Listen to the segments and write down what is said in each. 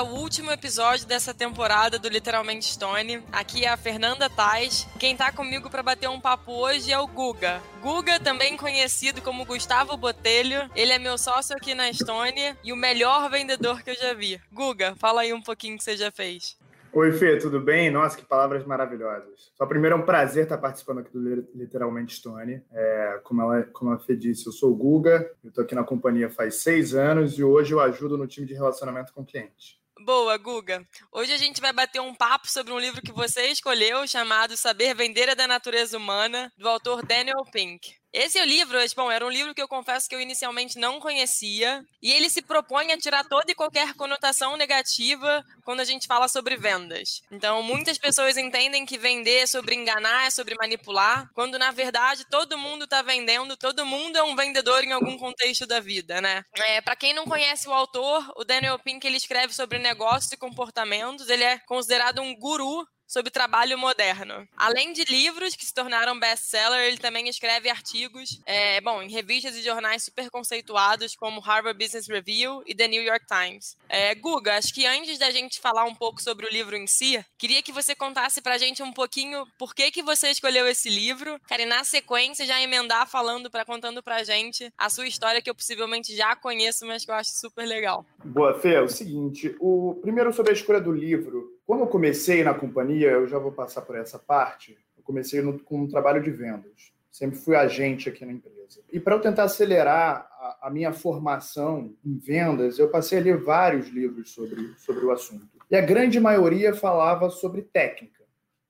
ao último episódio dessa temporada do Literalmente Stone. Aqui é a Fernanda Tais. Quem tá comigo para bater um papo hoje é o Guga. Guga, também conhecido como Gustavo Botelho. Ele é meu sócio aqui na Stone e o melhor vendedor que eu já vi. Guga, fala aí um pouquinho que você já fez. Oi, Fê, tudo bem? Nossa, que palavras maravilhosas. Só primeiro é um prazer estar participando aqui do Literalmente Stone. É, como, ela, como a Fê disse, eu sou o Guga, eu estou aqui na companhia faz seis anos e hoje eu ajudo no time de relacionamento com cliente. Boa, Guga. Hoje a gente vai bater um papo sobre um livro que você escolheu, chamado Saber Vender é da Natureza Humana, do autor Daniel Pink. Esse é livro, bom, era um livro que eu confesso que eu inicialmente não conhecia, e ele se propõe a tirar toda e qualquer conotação negativa quando a gente fala sobre vendas. Então, muitas pessoas entendem que vender é sobre enganar, é sobre manipular, quando na verdade todo mundo está vendendo, todo mundo é um vendedor em algum contexto da vida, né? É, Para quem não conhece o autor, o Daniel Pink ele escreve sobre negócios e comportamentos, ele é considerado um guru sobre trabalho moderno. Além de livros que se tornaram best-seller, ele também escreve artigos, é, bom, em revistas e jornais super conceituados como Harvard Business Review e The New York Times. É, Guga, acho que antes da gente falar um pouco sobre o livro em si, queria que você contasse pra gente um pouquinho por que que você escolheu esse livro. Cara, e na sequência já emendar falando para contando pra gente a sua história que eu possivelmente já conheço, mas que eu acho super legal. Boa, Fê, é o seguinte, o primeiro sobre a escolha do livro, quando eu comecei na companhia, eu já vou passar por essa parte, eu comecei no, com um trabalho de vendas. Sempre fui agente aqui na empresa. E para eu tentar acelerar a, a, minha formação em vendas, eu passei a ler vários livros sobre, sobre o assunto. E a grande maioria falava sobre técnica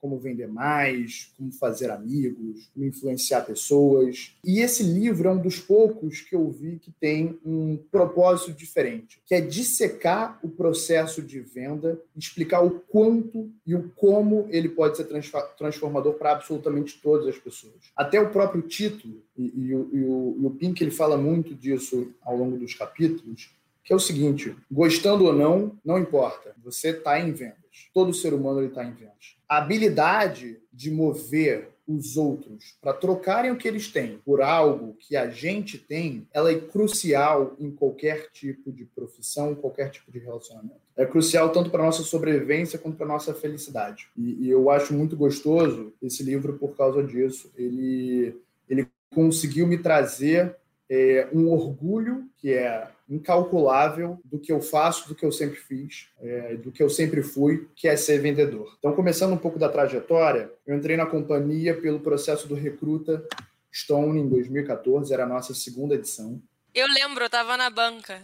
como vender mais, como fazer amigos, como influenciar pessoas. E esse livro é um dos poucos que eu vi que tem um propósito diferente, que é dissecar o processo de venda, explicar o quanto e o como ele pode ser transformador para absolutamente todas as pessoas. Até o próprio título, e, e, e, o, e o Pink ele fala muito disso ao longo dos capítulos, que é o seguinte: gostando ou não, não importa. Você está em vendas. Todo ser humano está em vendas a habilidade de mover os outros para trocarem o que eles têm por algo que a gente tem, ela é crucial em qualquer tipo de profissão, qualquer tipo de relacionamento. É crucial tanto para nossa sobrevivência quanto para nossa felicidade. E, e, eu acho muito gostoso esse livro por causa disso. Ele ele conseguiu me trazer é, um orgulho que é incalculável do que eu faço, do que eu sempre fiz, é, do que eu sempre fui, que é ser vendedor. Então, começando um pouco da trajetória, eu entrei na companhia pelo processo do Recruta Stone em 2014, era a nossa segunda edição. Eu lembro, eu estava na banca.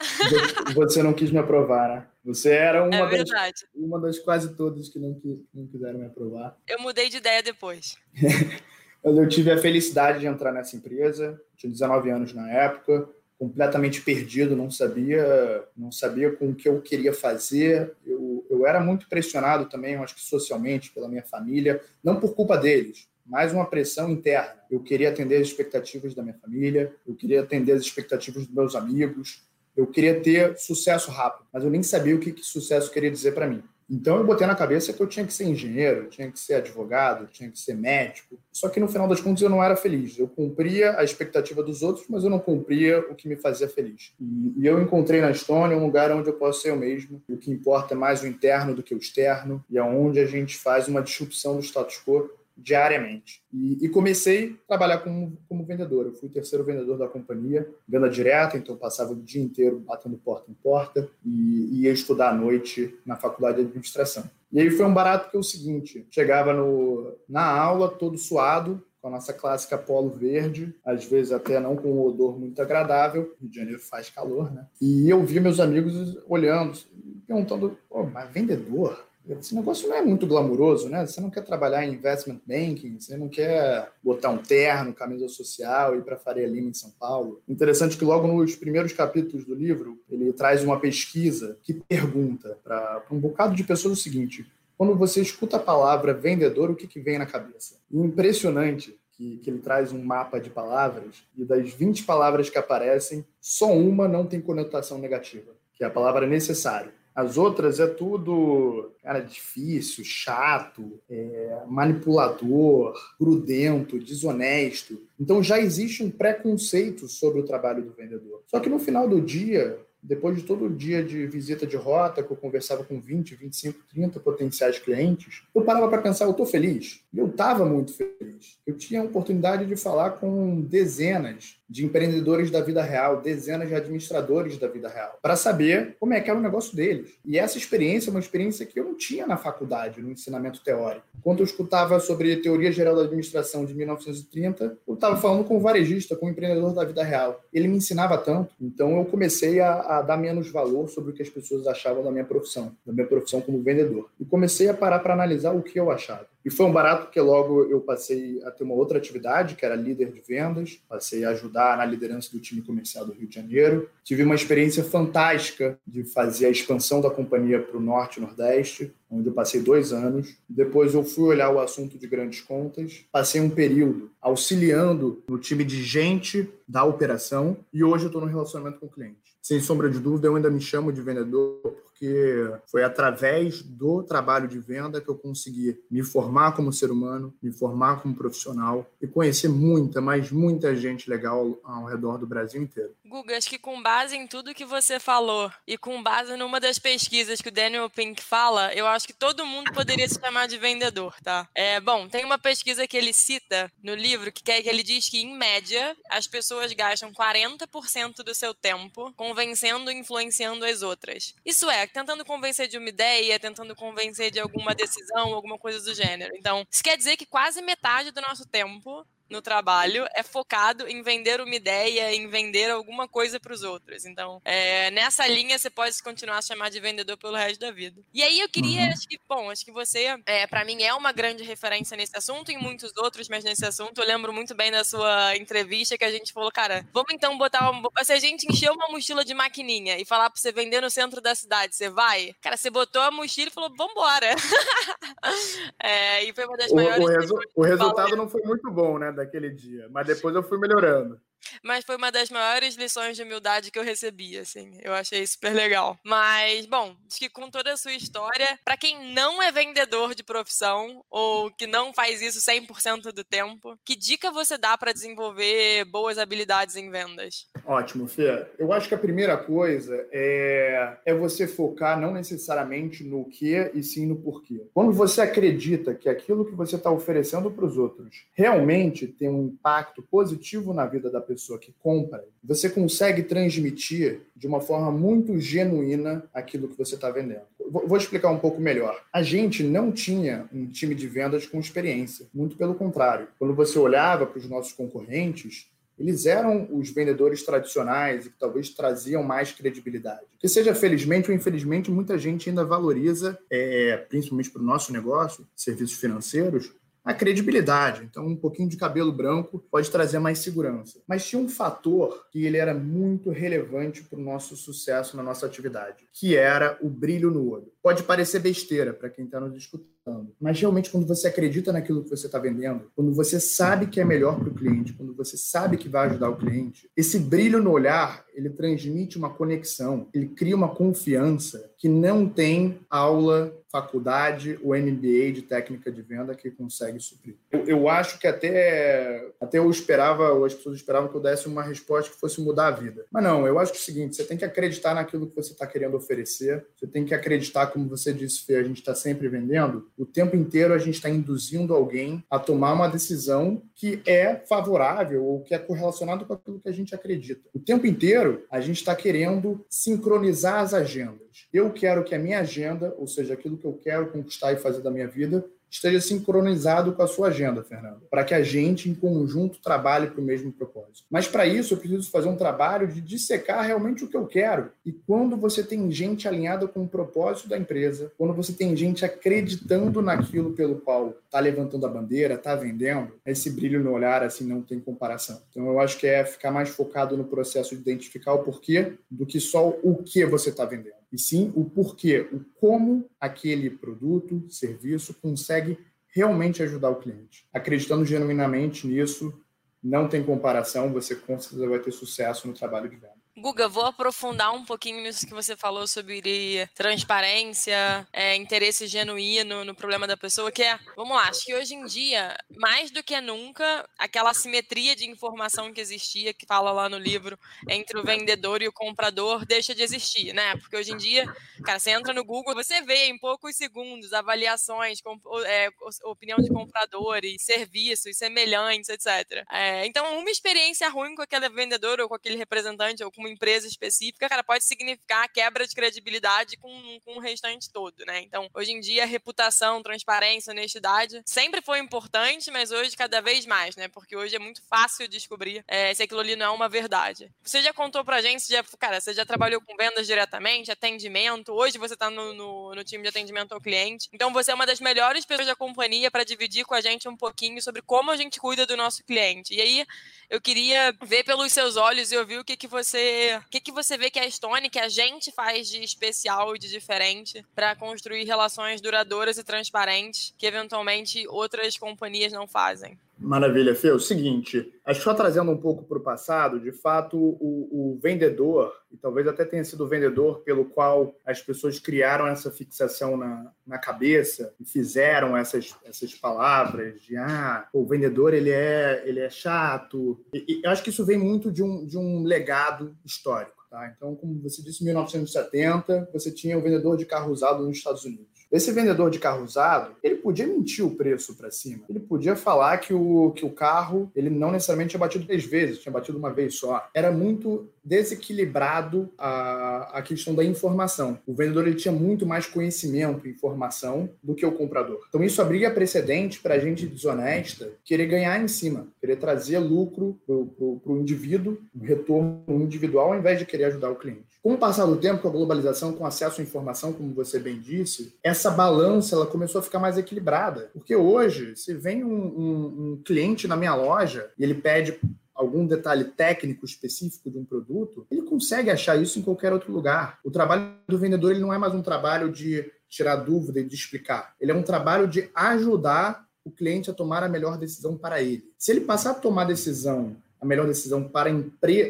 Você não quis me aprovar, né? Você era uma, é das, uma das quase todas que não, que não quiseram me aprovar. Eu mudei de ideia depois. eu tive a felicidade de entrar nessa empresa, tinha 19 anos na época, completamente perdido, não sabia, não sabia com o que eu queria fazer. Eu, eu era muito pressionado também, acho que socialmente, pela minha família, não por culpa deles, mais uma pressão interna. Eu queria atender as expectativas da minha família, eu queria atender as expectativas dos meus amigos, eu queria ter sucesso rápido, mas eu nem sabia o que, que sucesso queria dizer para mim. Então eu botei na cabeça que eu tinha que ser engenheiro, tinha que ser advogado, tinha que ser médico. Só que no final das contas eu não era feliz. Eu cumpria a expectativa dos outros, mas eu não cumpria o que me fazia feliz. E, e eu encontrei na Estônia um lugar onde eu posso ser eu mesmo. O que importa é mais o interno do que o externo e aonde é a gente faz uma disrupção do status quo diariamente. E, e, comecei a trabalhar como, como vendedor. Eu fui o terceiro vendedor da companhia, venda direta, então passava o dia inteiro batendo porta em porta e ia estudar à noite na faculdade de administração. E aí foi um barato que é o seguinte: chegava no, na aula todo suado, com a nossa clássica polo verde, às vezes até não com um odor muito agradável. Rio de Janeiro faz calor, né? E eu via meus amigos olhando, perguntando: mas vendedor? Esse negócio não é muito glamuroso, né? Você não quer trabalhar em investment banking, você não quer botar um terno, camisa social e ir para Faria Lima em São Paulo. Interessante que logo nos primeiros capítulos do livro, ele traz uma pesquisa que pergunta para um bocado de pessoas o seguinte: quando você escuta a palavra vendedor, o que, que vem na cabeça? Impressionante que, que, ele traz um mapa de palavras, e das 20 palavras que aparecem, só uma não tem conotação negativa, que é a palavra necessário. As outras é tudo, cara, difícil, chato, é, manipulador, prudento, desonesto. Então já existe um preconceito sobre o trabalho do vendedor. Só que no final do dia, depois de todo dia de visita de rota, que eu conversava com 20, 25, 30 potenciais clientes, eu parava para pensar, eu estou feliz? E eu estava muito feliz. Eu tinha a oportunidade de falar com dezenas de empreendedores da vida real, dezenas de administradores da vida real, para saber como é que era o negócio deles. E essa experiência é uma experiência que eu não tinha na faculdade, no ensinamento teórico. Quando eu escutava sobre teoria geral da administração de 1930, eu estava falando com um varejista, com um empreendedor da vida real. Ele me ensinava tanto, então eu comecei a, a dar menos valor sobre o que as pessoas achavam da minha profissão, da minha profissão como vendedor. E comecei a parar para analisar o que eu achava. E foi um barato porque logo eu passei a ter uma outra atividade, que era líder de vendas, passei a ajudar na liderança do time comercial do Rio de Janeiro. Tive uma experiência fantástica de fazer a expansão da companhia para o Norte e Nordeste, onde eu passei dois anos. Depois eu fui olhar o assunto de grandes contas, passei um período auxiliando no time de gente da operação e hoje eu estou no relacionamento com o cliente. Sem sombra de dúvida, eu ainda me chamo de vendedor porque foi através do trabalho de venda que eu consegui me formar como ser humano, me formar como profissional e conhecer muita, mas muita gente legal ao redor do Brasil inteiro. Guga, acho que com base em tudo que você falou e com base numa das pesquisas que o Daniel Pink fala, eu acho que todo mundo poderia se chamar de vendedor, tá? É, bom, tem uma pesquisa que ele cita no livro que, que ele diz que, em média, as pessoas gastam 40% do seu tempo convencendo e influenciando as outras. Isso é, tentando convencer de uma ideia, tentando convencer de alguma decisão, alguma coisa do gênero. Então, isso quer dizer que quase metade do nosso tempo no trabalho é focado em vender uma ideia, em vender alguma coisa para os outros. Então, é, nessa linha você pode continuar a chamar de vendedor pelo resto da vida. E aí eu queria, uhum. acho que, bom, acho que você, é, para mim, é uma grande referência nesse assunto e em muitos outros, mas nesse assunto eu lembro muito bem da sua entrevista que a gente falou, cara, vamos então botar uma, se a gente encher uma mochila de maquininha e falar para você vender no centro da cidade, você vai? Cara, você botou a mochila e falou, vambora. é, e foi uma das o, maiores. O, resu o resultado não foi muito bom, né? Daquele dia, mas depois eu fui melhorando. Mas foi uma das maiores lições de humildade que eu recebi, assim. Eu achei super legal. Mas, bom, acho que com toda a sua história, para quem não é vendedor de profissão ou que não faz isso 100% do tempo, que dica você dá para desenvolver boas habilidades em vendas? Ótimo, Fê. Eu acho que a primeira coisa é, é você focar não necessariamente no que e sim no porquê. Quando você acredita que aquilo que você está oferecendo para os outros realmente tem um impacto positivo na vida da pessoa, pessoa que compra, você consegue transmitir de uma forma muito genuína aquilo que você está vendendo. Vou explicar um pouco melhor. A gente não tinha um time de vendas com experiência, muito pelo contrário. Quando você olhava para os nossos concorrentes, eles eram os vendedores tradicionais e que talvez traziam mais credibilidade. Que seja felizmente ou infelizmente, muita gente ainda valoriza, é, principalmente para o nosso negócio, serviços financeiros, a credibilidade. Então, um pouquinho de cabelo branco pode trazer mais segurança. Mas tinha um fator que ele era muito relevante para o nosso sucesso na nossa atividade, que era o brilho no olho. Pode parecer besteira para quem está nos escutando, mas realmente quando você acredita naquilo que você está vendendo, quando você sabe que é melhor para o cliente, quando você sabe que vai ajudar o cliente, esse brilho no olhar ele transmite uma conexão, ele cria uma confiança que não tem aula faculdade ou MBA de técnica de venda que consegue suprir. Eu, eu, acho que até, até eu esperava, ou as pessoas esperavam que eu desse uma resposta que fosse mudar a vida. Mas não, eu acho que é o seguinte: você tem que acreditar naquilo que você está querendo oferecer, você tem que acreditar, como você disse, Fê, a gente está sempre vendendo, o tempo inteiro a gente está induzindo alguém a tomar uma decisão que é favorável ou que é correlacionado com aquilo que a gente acredita. O tempo inteiro a gente está querendo sincronizar as agendas. Eu quero que a minha agenda, ou seja, aquilo que eu quero conquistar e fazer da minha vida, esteja sincronizado com a sua agenda, Fernando, para que a gente, em conjunto, trabalhe para o mesmo propósito. Mas para isso, eu preciso fazer um trabalho de dissecar realmente o que eu quero. E quando você tem gente alinhada com o propósito da empresa, quando você tem gente acreditando naquilo pelo qual está levantando a bandeira, está vendendo, esse brilho no olhar assim não tem comparação. Então eu acho que é ficar mais focado no processo de identificar o porquê do que só o que você está vendendo e sim o porquê, o como aquele produto, serviço consegue realmente ajudar o cliente. Acreditando genuinamente nisso, não tem comparação, você com certeza vai ter sucesso no trabalho de venda. Guga, vou aprofundar um pouquinho nisso que você falou sobre transparência, é, interesse genuíno no problema da pessoa, que é, vamos lá, acho que hoje em dia, mais do que nunca, aquela simetria de informação que existia, que fala lá no livro, entre o vendedor e o comprador, deixa de existir, né? Porque hoje em dia, cara, você entra no Google, você vê em poucos segundos avaliações, com, é, opinião de compradores, serviços semelhantes, etc. É, então, uma experiência ruim com aquele vendedor ou com aquele representante ou com uma empresa específica, cara, pode significar quebra de credibilidade com, com o restante todo, né? Então, hoje em dia, reputação, transparência, honestidade sempre foi importante, mas hoje cada vez mais, né? Porque hoje é muito fácil descobrir é, se aquilo ali não é uma verdade. Você já contou pra gente, já, cara, você já trabalhou com vendas diretamente, atendimento, hoje você tá no, no, no time de atendimento ao cliente. Então, você é uma das melhores pessoas da companhia para dividir com a gente um pouquinho sobre como a gente cuida do nosso cliente. E aí, eu queria ver pelos seus olhos e ouvir o que, que você o que, que você vê que a Stone, que a gente faz de especial e de diferente para construir relações duradouras e transparentes que eventualmente outras companhias não fazem. Maravilha, Fê. O seguinte, acho que só trazendo um pouco para o passado, de fato, o, o, vendedor, e talvez até tenha sido o vendedor pelo qual as pessoas criaram essa fixação na, na cabeça e fizeram essas, essas palavras de ah, o vendedor ele é, ele é chato. E, e acho que isso vem muito de um, de um legado histórico. Tá? Então, como você disse, em 1970, você tinha o vendedor de carro usado nos Estados Unidos. Esse vendedor de carro usado, ele podia mentir o preço para cima. Ele podia falar que o, que o carro, ele não necessariamente tinha batido três vezes, tinha batido uma vez só. Era muito desequilibrado a, a questão da informação. O vendedor ele tinha muito mais conhecimento e informação do que o comprador. Então isso abria precedente para a gente desonesta querer ganhar em cima, querer trazer lucro para o indivíduo, um retorno individual, ao invés de querer ajudar o cliente. Com o passar do tempo, com a globalização, com acesso à informação, como você bem disse, essa balança ela começou a ficar mais equilibrada. Porque hoje, se vem um, um, um cliente na minha loja e ele pede algum detalhe técnico específico de um produto, ele consegue achar isso em qualquer outro lugar. O trabalho do vendedor ele não é mais um trabalho de tirar dúvida e de explicar. Ele é um trabalho de ajudar o cliente a tomar a melhor decisão para ele. Se ele passar a tomar a decisão, a melhor decisão para a,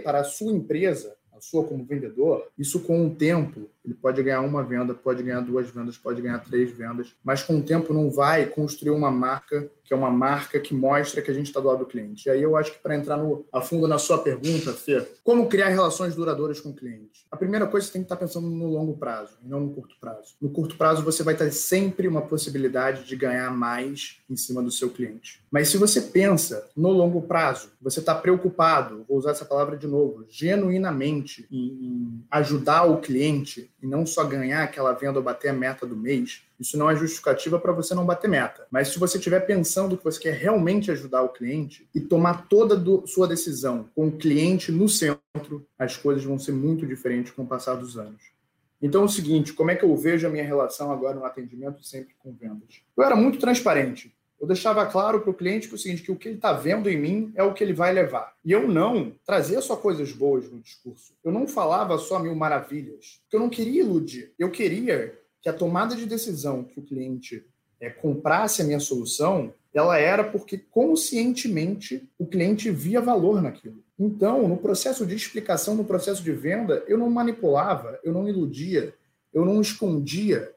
para a sua empresa, a sua como vendedor, isso com o tempo ele pode ganhar uma venda, pode ganhar duas vendas, pode ganhar três vendas, mas com o tempo não vai construir uma marca que é uma marca que mostra que a gente está do lado do cliente. E aí eu acho que para entrar no, a fundo na sua pergunta, Fê, como criar relações duradouras com o cliente? A primeira coisa você tem que estar tá pensando no longo prazo, não no curto prazo. No curto prazo você vai ter sempre uma possibilidade de ganhar mais em cima do seu cliente. Mas se você pensa no longo prazo, você está preocupado, vou usar essa palavra de novo, genuinamente em, em ajudar o cliente e não só ganhar aquela venda ou bater a meta do mês, isso não é justificativa para você não bater meta. Mas se você estiver pensando que você quer realmente ajudar o cliente e tomar toda sua decisão com o cliente no centro, as coisas vão ser muito diferentes com o passar dos anos. Então é o seguinte, como é que eu vejo a minha relação agora no atendimento sempre com vendas? Eu era muito transparente eu deixava claro para o cliente que o seguinte, que o que ele está vendo em mim é o que ele vai levar. E eu não trazia só coisas boas no discurso. Eu não falava só mil maravilhas, eu não queria iludir. Eu queria que a tomada de decisão que o cliente é, comprasse a minha solução, ela era porque conscientemente o cliente via valor naquilo. Então, no processo de explicação, no processo de venda, eu não manipulava, eu não iludia, eu não escondia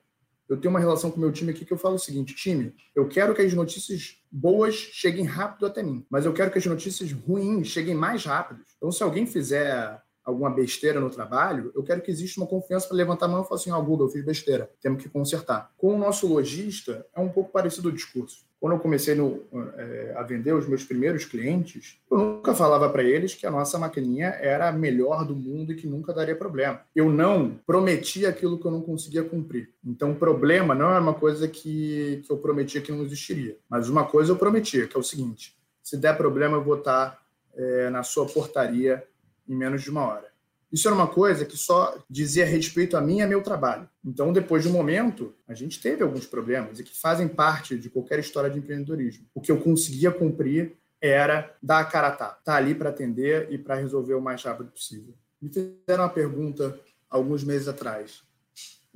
eu tenho uma relação com o meu time aqui que eu falo o seguinte: time, eu quero que as notícias boas cheguem rápido até mim, mas eu quero que as notícias ruins cheguem mais rápido. Então, se alguém fizer alguma besteira no trabalho, eu quero que exista uma confiança para levantar a mão e falar assim: Ó, oh, Google, eu fiz besteira, temos que consertar. Com o nosso lojista, é um pouco parecido o discurso. Quando eu comecei no, é, a vender os meus primeiros clientes, eu nunca falava para eles que a nossa maquininha era a melhor do mundo e que nunca daria problema. Eu não prometia aquilo que eu não conseguia cumprir. Então, problema não é uma coisa que, que eu prometia que não existiria. Mas uma coisa eu prometia, que é o seguinte: se der problema, eu vou estar é, na sua portaria em menos de uma hora. Isso era uma coisa que só dizia respeito a mim e a meu trabalho. Então, depois de um momento, a gente teve alguns problemas e que fazem parte de qualquer história de empreendedorismo. O que eu conseguia cumprir era dar a cara a estar tá ali para atender e para resolver o mais rápido possível. Me fizeram uma pergunta alguns meses atrás.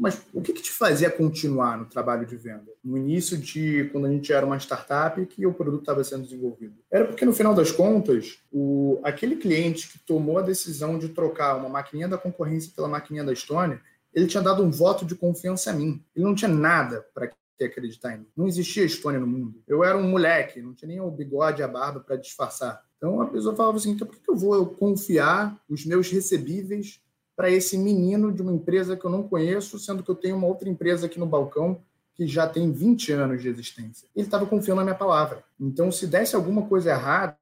Mas o que, que, te fazia continuar no trabalho de venda? No início de quando a gente era uma startup que o produto estava sendo desenvolvido. Era porque, no final das contas, o, aquele cliente que tomou a decisão de trocar uma maquininha da concorrência pela maquininha da Stone, ele tinha dado um voto de confiança a mim. Ele não tinha nada para acreditar em mim. Não existia Estônia no mundo. Eu era um moleque, não tinha nem o bigode e a barba para disfarçar. Então a pessoa falava assim: então por que eu vou confiar os meus recebíveis para esse menino de uma empresa que eu não conheço, sendo que eu tenho uma outra empresa aqui no balcão que já tem 20 anos de existência. Ele estava confiando na minha palavra. Então, se desse alguma coisa errada,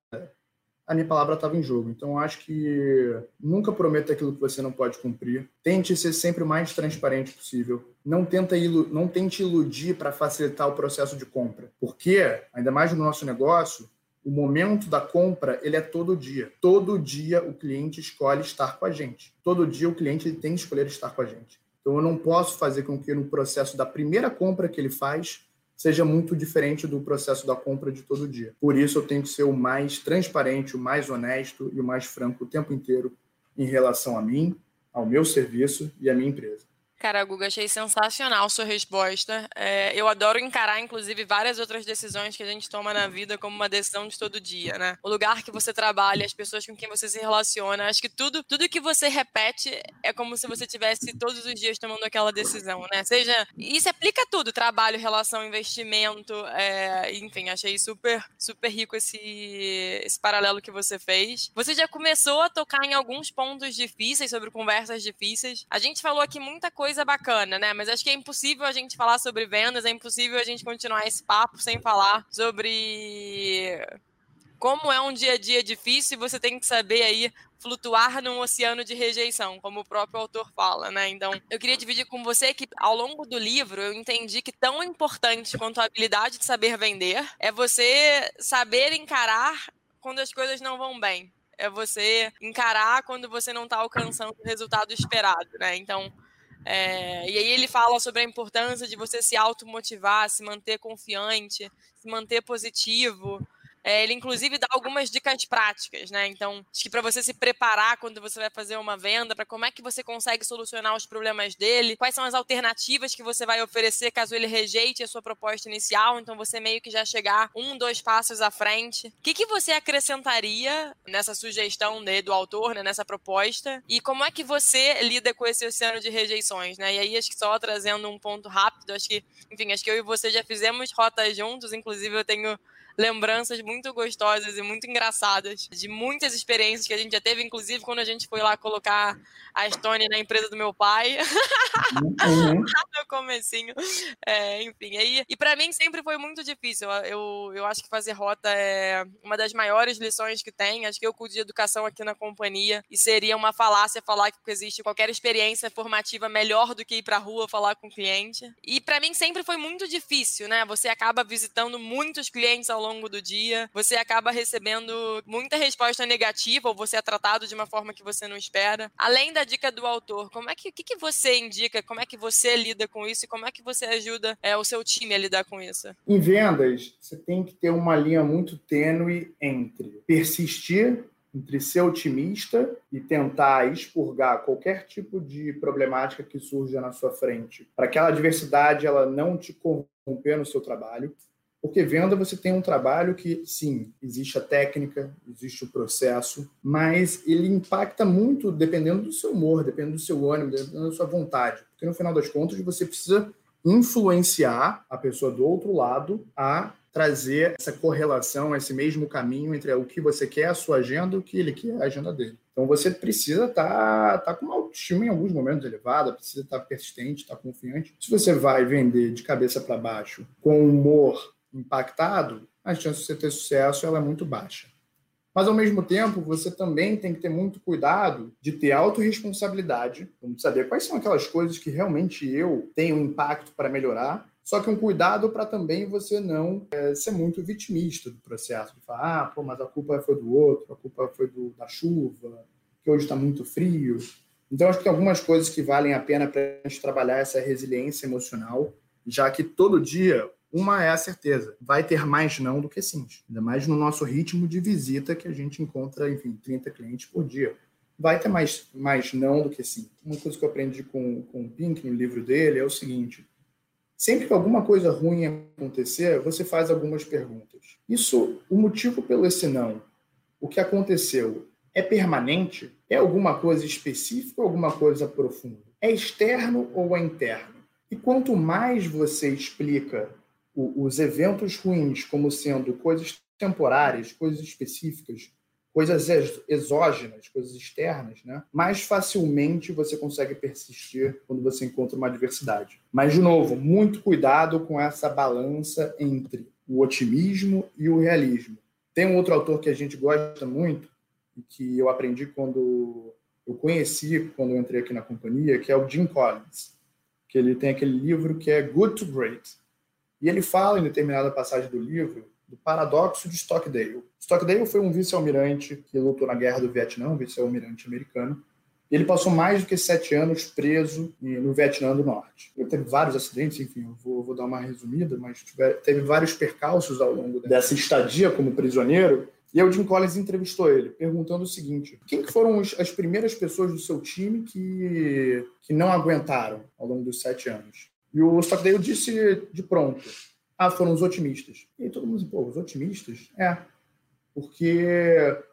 a minha palavra estava em jogo. Então, acho que nunca prometa aquilo que você não pode cumprir. Tente ser sempre o mais transparente possível. Não, tenta ilu não tente iludir para facilitar o processo de compra. Porque, ainda mais no nosso negócio, o momento da compra ele é todo dia. Todo dia o cliente escolhe estar com a gente. Todo dia o cliente ele tem que escolher estar com a gente. Então eu não posso fazer com que no processo da primeira compra que ele faz seja muito diferente do processo da compra de todo dia. Por isso eu tenho que ser o mais transparente, o mais honesto e o mais franco o tempo inteiro em relação a mim, ao meu serviço e à minha empresa. Cara, Guga, achei sensacional sua resposta. É, eu adoro encarar, inclusive, várias outras decisões que a gente toma na vida como uma decisão de todo dia, né? O lugar que você trabalha, as pessoas com quem você se relaciona. Acho que tudo, tudo que você repete é como se você tivesse todos os dias tomando aquela decisão, né? Seja. Isso aplica tudo: trabalho, relação, investimento. É, enfim, achei super, super rico esse, esse paralelo que você fez. Você já começou a tocar em alguns pontos difíceis sobre conversas difíceis. A gente falou aqui muita coisa coisa bacana, né? Mas acho que é impossível a gente falar sobre vendas, é impossível a gente continuar esse papo sem falar sobre como é um dia a dia difícil e você tem que saber aí flutuar num oceano de rejeição, como o próprio autor fala, né? Então, eu queria dividir com você que ao longo do livro eu entendi que tão importante quanto a habilidade de saber vender é você saber encarar quando as coisas não vão bem. É você encarar quando você não está alcançando o resultado esperado, né? Então, é, e aí ele fala sobre a importância de você se automotivar, se manter confiante, se manter positivo, é, ele, inclusive, dá algumas dicas práticas, né? Então, acho que para você se preparar quando você vai fazer uma venda, para como é que você consegue solucionar os problemas dele, quais são as alternativas que você vai oferecer caso ele rejeite a sua proposta inicial, então você meio que já chegar um, dois passos à frente. O que, que você acrescentaria nessa sugestão né, do autor, né, nessa proposta? E como é que você lida com esse oceano de rejeições, né? E aí, acho que só trazendo um ponto rápido, acho que, enfim, acho que eu e você já fizemos rotas juntos, inclusive eu tenho lembranças muito gostosas e muito engraçadas de muitas experiências que a gente já teve, inclusive quando a gente foi lá colocar a Stone na empresa do meu pai. Uhum. no comecinho. É, enfim, aí, e para mim sempre foi muito difícil. Eu, eu acho que fazer rota é uma das maiores lições que tem. Acho que eu cuido de educação aqui na companhia e seria uma falácia falar que existe qualquer experiência formativa melhor do que ir pra rua falar com o cliente. E para mim sempre foi muito difícil, né? Você acaba visitando muitos clientes ao longo longo do dia, você acaba recebendo muita resposta negativa ou você é tratado de uma forma que você não espera. Além da dica do autor, como é que, que, que você indica, como é que você lida com isso e como é que você ajuda é, o seu time a lidar com isso? Em vendas, você tem que ter uma linha muito tênue entre persistir entre ser otimista e tentar expurgar qualquer tipo de problemática que surja na sua frente, para aquela adversidade ela não te corromper no seu trabalho, porque venda você tem um trabalho que, sim, existe a técnica, existe o processo, mas ele impacta muito dependendo do seu humor, dependendo do seu ânimo, dependendo da sua vontade. Porque no final das contas você precisa influenciar a pessoa do outro lado a trazer essa correlação, esse mesmo caminho entre o que você quer, a sua agenda, e o que ele quer, a agenda dele. Então você precisa estar tá, tá com uma autoestima em alguns momentos elevada, precisa estar tá persistente, estar tá confiante. Se você vai vender de cabeça para baixo, com humor impactado, a chance de você ter sucesso ela é muito baixa. Mas, ao mesmo tempo, você também tem que ter muito cuidado de ter autorresponsabilidade, vamos saber quais são aquelas coisas que realmente eu tenho impacto para melhorar, só que um cuidado para também você não é, ser muito vitimista do processo, de falar, ah, pô, mas a culpa foi do outro, a culpa foi do, da chuva, que hoje está muito frio. Então, acho que tem algumas coisas que valem a pena para a gente trabalhar essa resiliência emocional, já que todo dia uma é a certeza, vai ter mais não do que sim. Ainda mais no nosso ritmo de visita que a gente encontra, enfim, 30 clientes por dia. vai ter mais, mais não do que sim. Uma coisa que eu aprendi com, com o Pink no livro dele é o seguinte: sempre que alguma coisa ruim acontecer, você faz algumas perguntas. Isso, o motivo pelo esse não, o que aconteceu, é permanente? É alguma coisa específica ou alguma coisa profunda? É externo ou é interno? E quanto mais você explica os eventos ruins como sendo coisas temporárias, coisas específicas, coisas exógenas, coisas externas, né? mais facilmente você consegue persistir quando você encontra uma adversidade. Mas, de novo, muito cuidado com essa balança entre o otimismo e o realismo. Tem um outro autor que a gente gosta muito, que eu aprendi quando eu conheci, quando eu entrei aqui na companhia, que é o Jim Collins, que ele tem aquele livro que é Good to Great. E ele fala em determinada passagem do livro do paradoxo de Stockdale. Stockdale foi um vice-almirante que lutou na guerra do Vietnã, um vice-almirante americano. Ele passou mais do que sete anos preso no Vietnã do Norte. Ele teve vários acidentes, enfim, eu vou, vou dar uma resumida, mas teve vários percalços ao longo dessa estadia como prisioneiro. E aí o Jim Collins entrevistou ele, perguntando o seguinte: quem que foram as primeiras pessoas do seu time que, que não aguentaram ao longo dos sete anos? E o Stockdale disse de pronto: ah, foram os otimistas. E todo mundo disse, pô, os otimistas? É. Porque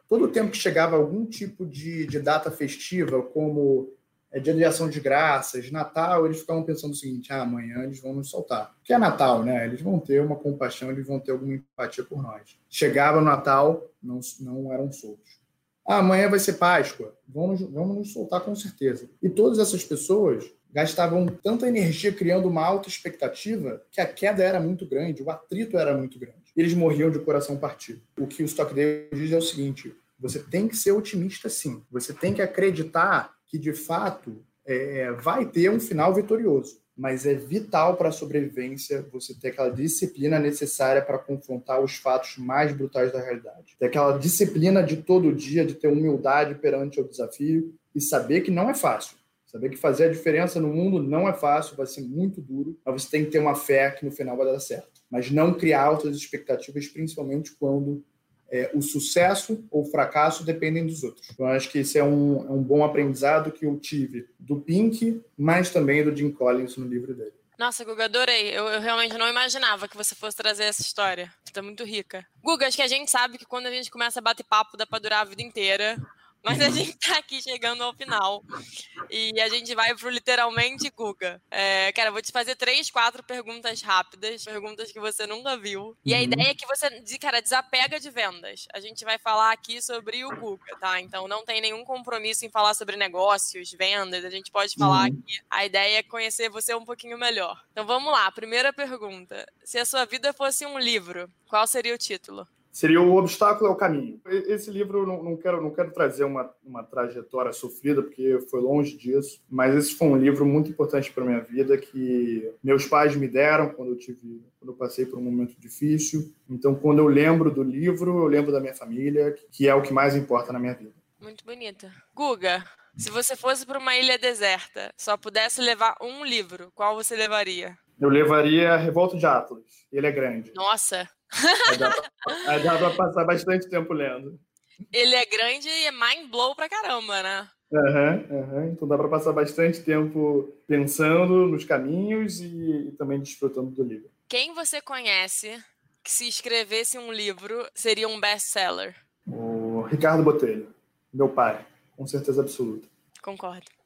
todo o tempo que chegava algum tipo de, de data festiva, como é, dia de ação de graças, Natal, eles ficavam pensando o seguinte: ah, amanhã eles vão nos soltar. Porque é Natal, né? Eles vão ter uma compaixão, eles vão ter alguma empatia por nós. Chegava o Natal, não, não eram soltos. Ah, amanhã vai ser Páscoa, vamos, vamos nos soltar com certeza. E todas essas pessoas gastavam tanta energia criando uma alta expectativa que a queda era muito grande, o atrito era muito grande. Eles morriam de coração partido. O que o Stockdale diz é o seguinte: você tem que ser otimista sim. Você tem que acreditar que, de fato, é, vai ter um final vitorioso. Mas é vital para a sobrevivência você ter aquela disciplina necessária para confrontar os fatos mais brutais da realidade. Ter aquela disciplina de todo dia, de ter humildade perante o desafio e saber que não é fácil Saber que fazer a diferença no mundo não é fácil, vai ser muito duro, mas você tem que ter uma fé que no final vai dar certo. Mas não criar altas expectativas, principalmente quando é, o sucesso ou o fracasso dependem dos outros. Então, acho que esse é um, é um bom aprendizado que eu tive do Pink, mas também do Jim Collins no livro dele. Nossa, Guga, adorei. Eu, eu, realmente não imaginava que você fosse trazer essa história. Está muito rica. Guga, acho que a gente sabe que quando a gente começa a bater papo dá para durar a vida inteira. Mas a gente tá aqui chegando ao final. E a gente vai pro literalmente Guga. É, cara, eu vou te fazer três, quatro perguntas rápidas, perguntas que você nunca viu. E a uhum. ideia é que você, cara, desapega de vendas. A gente vai falar aqui sobre o Guga, tá? Então não tem nenhum compromisso em falar sobre negócios, vendas. A gente pode falar uhum. aqui. A ideia é conhecer você um pouquinho melhor. Então vamos lá. Primeira pergunta. Se a sua vida fosse um livro, qual seria o título? Seria o obstáculo é o caminho. Esse livro não, não quero não quero trazer uma, uma trajetória sofrida porque foi longe disso, mas esse foi um livro muito importante para minha vida que meus pais me deram quando eu tive quando eu passei por um momento difícil. Então quando eu lembro do livro, eu lembro da minha família, que é o que mais importa na minha vida. Muito bonita. Guga, se você fosse para uma ilha deserta, só pudesse levar um livro, qual você levaria? Eu levaria Revolta de Atlas. Ele é grande. Nossa, Aí dá, pra passar bastante tempo lendo. Ele é grande e é mind blow pra caramba, né? Uhum, uhum. Então dá para passar bastante tempo pensando nos caminhos e, e, também desfrutando do livro. Quem você conhece que se escrevesse um livro seria um best-seller? O Ricardo Botelho, meu pai, com certeza absoluta. Concordo.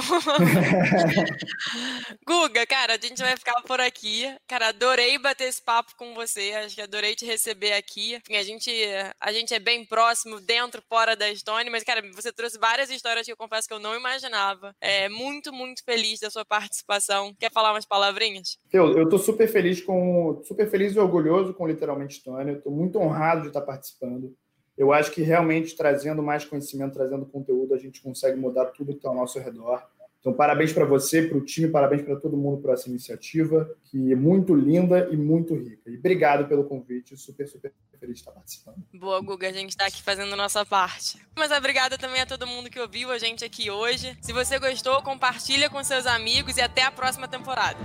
Guga, cara, a gente vai ficar por aqui. Cara, adorei bater esse papo com você. Acho que adorei te receber aqui. Enfim, a gente, a gente é bem próximo, dentro, fora da Stone, mas, cara, você trouxe várias histórias que eu confesso que eu não imaginava. É muito, muito feliz da sua participação. Quer falar umas palavrinhas? Eu, eu tô super feliz com. super feliz e orgulhoso com literalmente Stone. Eu tô muito honrado de estar participando eu acho que realmente trazendo mais conhecimento, trazendo conteúdo, a gente consegue mudar tudo que está ao nosso redor. Então, parabéns para você, para o time, parabéns para todo mundo por essa iniciativa, que é muito linda e muito rica. E obrigado pelo convite, super, super feliz de estar participando. Boa, Guga, a gente está aqui fazendo a nossa parte. Mas obrigada também a todo mundo que ouviu a gente aqui hoje. Se você gostou, compartilha com seus amigos e até a próxima temporada.